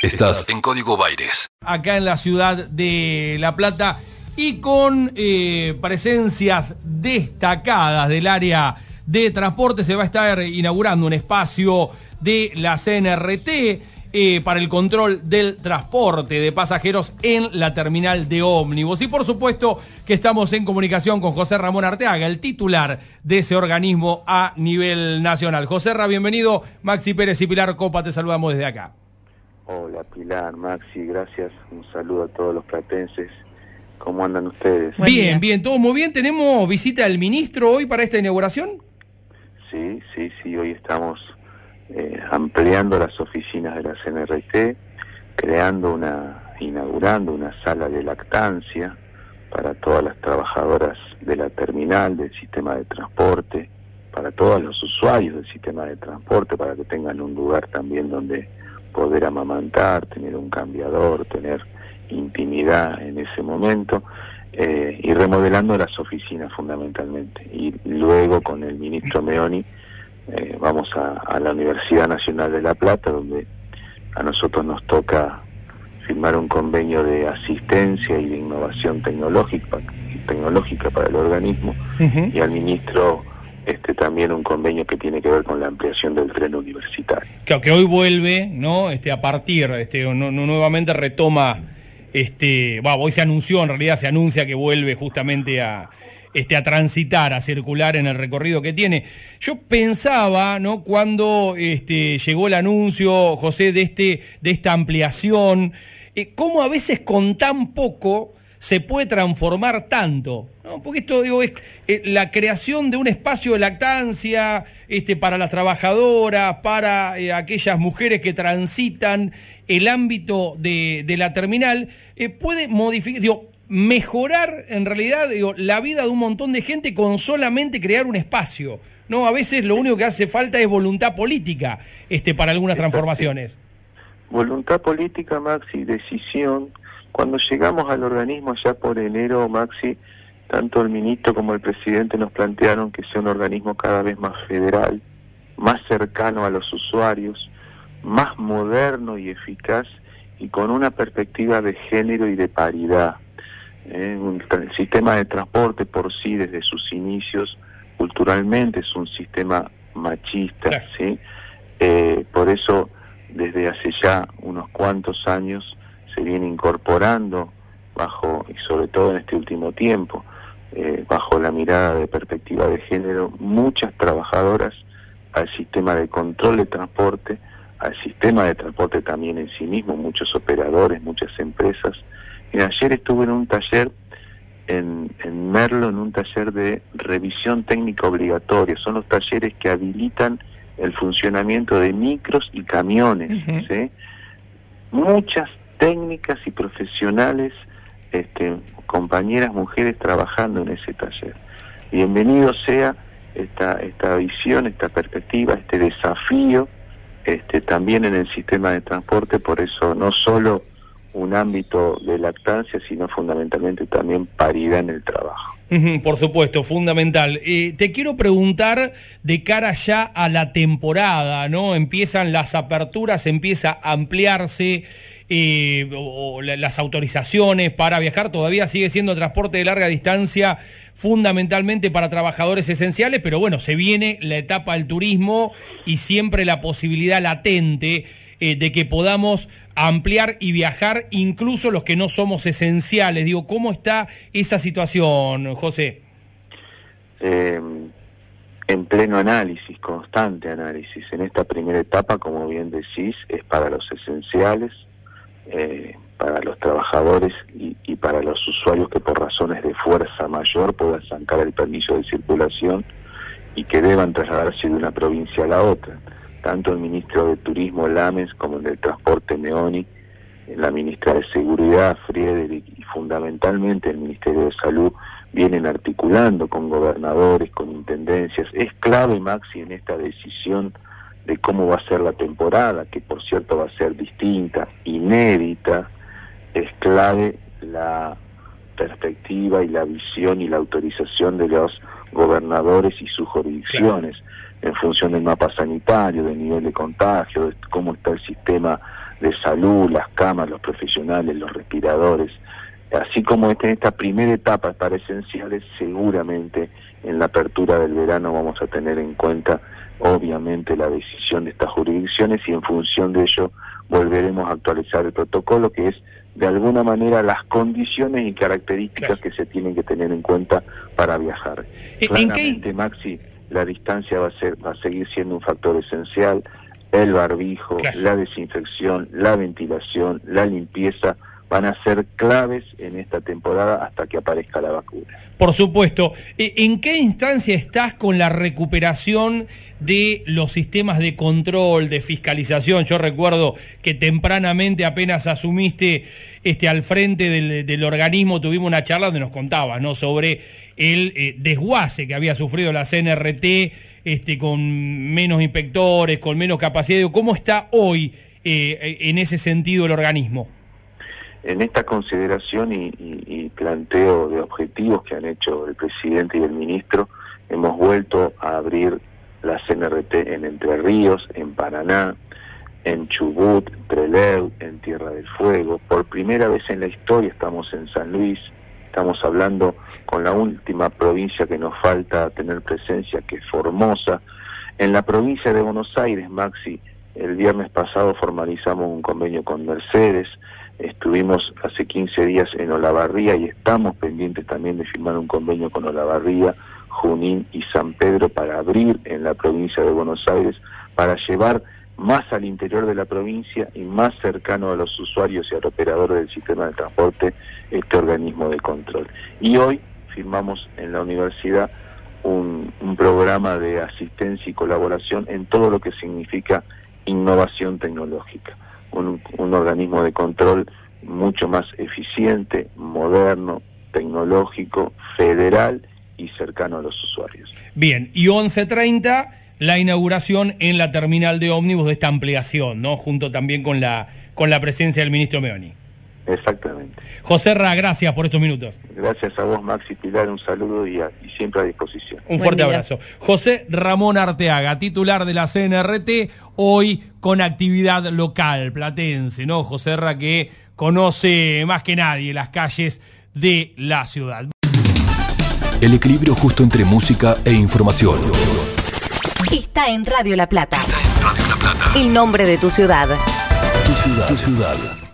Estás en Código Baires. Acá en la ciudad de La Plata y con eh, presencias destacadas del área de transporte se va a estar inaugurando un espacio de la CNRT eh, para el control del transporte de pasajeros en la terminal de ómnibus. Y por supuesto que estamos en comunicación con José Ramón Arteaga, el titular de ese organismo a nivel nacional. José Ra, bienvenido. Maxi Pérez y Pilar Copa, te saludamos desde acá. Hola Pilar, Maxi, gracias. Un saludo a todos los platenses. ¿Cómo andan ustedes? bien, bien, todo muy bien. ¿Tenemos visita del ministro hoy para esta inauguración? Sí, sí, sí, hoy estamos eh, ampliando las oficinas de la CNRT, creando una, inaugurando una sala de lactancia para todas las trabajadoras de la terminal, del sistema de transporte, para todos los usuarios del sistema de transporte, para que tengan un lugar también donde poder amamantar, tener un cambiador, tener intimidad en ese momento eh, y remodelando las oficinas fundamentalmente. Y luego con el ministro Meoni eh, vamos a, la Universidad Nacional de La Plata, donde a nosotros nos toca firmar un convenio de asistencia y de innovación tecnológica, tecnológica para el organismo y al ministro este también un convenio que tiene que ver con la ampliación del tren universitario. Claro, que hoy vuelve, ¿no? Este, a partir, este, no, nuevamente retoma, este, hoy se anunció, en realidad se anuncia que vuelve justamente a, este, a transitar, a circular en el recorrido que tiene. Yo pensaba, ¿no? Cuando este, llegó el anuncio, José, de, este, de esta ampliación, eh, cómo a veces con tan poco se puede transformar tanto. ¿no? Porque esto digo, es eh, la creación de un espacio de lactancia este, para las trabajadoras, para eh, aquellas mujeres que transitan el ámbito de, la terminal, eh, puede modificar, digo, mejorar en realidad digo, la vida de un montón de gente con solamente crear un espacio. No, a veces lo único que hace falta es voluntad política este, para algunas transformaciones. Voluntad política, Maxi, decisión cuando llegamos al organismo ya por enero, Maxi, tanto el ministro como el presidente nos plantearon que sea un organismo cada vez más federal, más cercano a los usuarios, más moderno y eficaz y con una perspectiva de género y de paridad. ¿eh? el sistema de transporte por sí, desde sus inicios, culturalmente es un sistema machista, ¿sí? Eh, por eso, desde hace ya unos cuantos años, se viene incorporando bajo, y sobre todo en este último tiempo, eh, bajo la mirada de perspectiva de género, muchas trabajadoras al sistema de control de transporte, al sistema de transporte también en sí mismo, muchos operadores, muchas empresas. Y ayer estuve en un taller en, en Merlo, en un taller de revisión técnica obligatoria. Son los talleres que habilitan el funcionamiento de micros y camiones. Muchas técnicas y profesionales, este, compañeras mujeres trabajando en ese taller. Bienvenido sea esta, esta visión, esta perspectiva, este desafío, este, también en el sistema de transporte, por eso no solo un ámbito de lactancia, sino fundamentalmente también paridad en el trabajo. Por supuesto, fundamental. Eh, te quiero preguntar de cara ya a la temporada, ¿no? Empiezan las aperturas, empieza a ampliarse eh, o, las autorizaciones para viajar, todavía sigue siendo transporte de larga distancia fundamentalmente para trabajadores esenciales, pero bueno, se viene la etapa del turismo y siempre la posibilidad latente eh, de que podamos ampliar y viajar incluso los que no somos esenciales. Digo, ¿cómo está esa situación, José? Eh, en pleno análisis, constante análisis. En esta primera etapa, como bien decís, es para los esenciales, eh, para los trabajadores y, y, para los usuarios que por razones de fuerza mayor puedan sacar el permiso de circulación y que deban trasladarse de una provincia a la otra tanto el ministro de Turismo Lames como el del Transporte Meoni, la ministra de Seguridad Friedrich y fundamentalmente el Ministerio de Salud vienen articulando con gobernadores, con intendencias. Es clave, Maxi, en esta decisión de cómo va a ser la temporada, que por cierto va a ser distinta, inédita, es clave la perspectiva y la visión y la autorización de los gobernadores y sus jurisdicciones en función del mapa sanitario, del nivel de contagio, de cómo está el sistema de salud, las camas, los profesionales, los respiradores. Así como este, esta primera etapa para esenciales, seguramente en la apertura del verano vamos a tener en cuenta, obviamente, la decisión de estas jurisdicciones y en función de ello volveremos a actualizar el protocolo, que es de alguna manera las condiciones y características que se tienen que tener en cuenta para viajar. ¿En qué? Maxi, la distancia va a ser va a seguir siendo un factor esencial, el barbijo, la desinfección, la ventilación, la limpieza van a ser claves en esta temporada hasta que aparezca la vacuna. Por supuesto. ¿En qué instancia estás con la recuperación de los sistemas de control, de fiscalización? Yo recuerdo que tempranamente apenas asumiste este, al frente del, organismo, tuvimos una charla donde nos contabas ¿no? sobre el eh, desguace que había sufrido la CNRT este, con menos inspectores, con menos capacidad. ¿Cómo está hoy eh, en ese sentido el organismo? En esta consideración y, planteo de objetivos que han hecho el presidente y el ministro, hemos vuelto a abrir la CNRT en Entre Ríos, en Paraná, en Chubut, Trelew, en Tierra del Fuego. Por primera vez en la historia estamos en San Luis, estamos hablando con la última provincia que nos falta tener presencia, que es Formosa. En la provincia de Buenos Aires, Maxi, el viernes pasado formalizamos un convenio con Mercedes, Estuvimos hace 15 días en Olavarría y estamos pendientes también de firmar un convenio con Olavarría, Junín y San Pedro para abrir en la provincia de Buenos Aires, para llevar más al interior de la provincia y más cercano a los usuarios y a los operadores del sistema de transporte este organismo de control. Y hoy firmamos en la universidad un, programa de asistencia y colaboración en todo lo que significa innovación tecnológica un, organismo de control mucho más eficiente, moderno, tecnológico, federal y cercano a los usuarios. Bien, y 11.30 la inauguración en la terminal de ómnibus de esta ampliación, ¿no? Junto también con la, con la presencia del ministro Meoni. Exactamente. José Ra, gracias por estos minutos. Gracias a vos, Maxi Pilar, un saludo y, siempre a disposición. Un fuerte abrazo. José Ramón Arteaga, titular de la CNRT, hoy con actividad local, platense, ¿no? José Ra que conoce más que nadie las calles de la ciudad. El equilibrio justo entre música e información. Está en Radio La Plata. Está en Radio La Plata. El nombre de tu ciudad. Tu ciudad. Tu ciudad.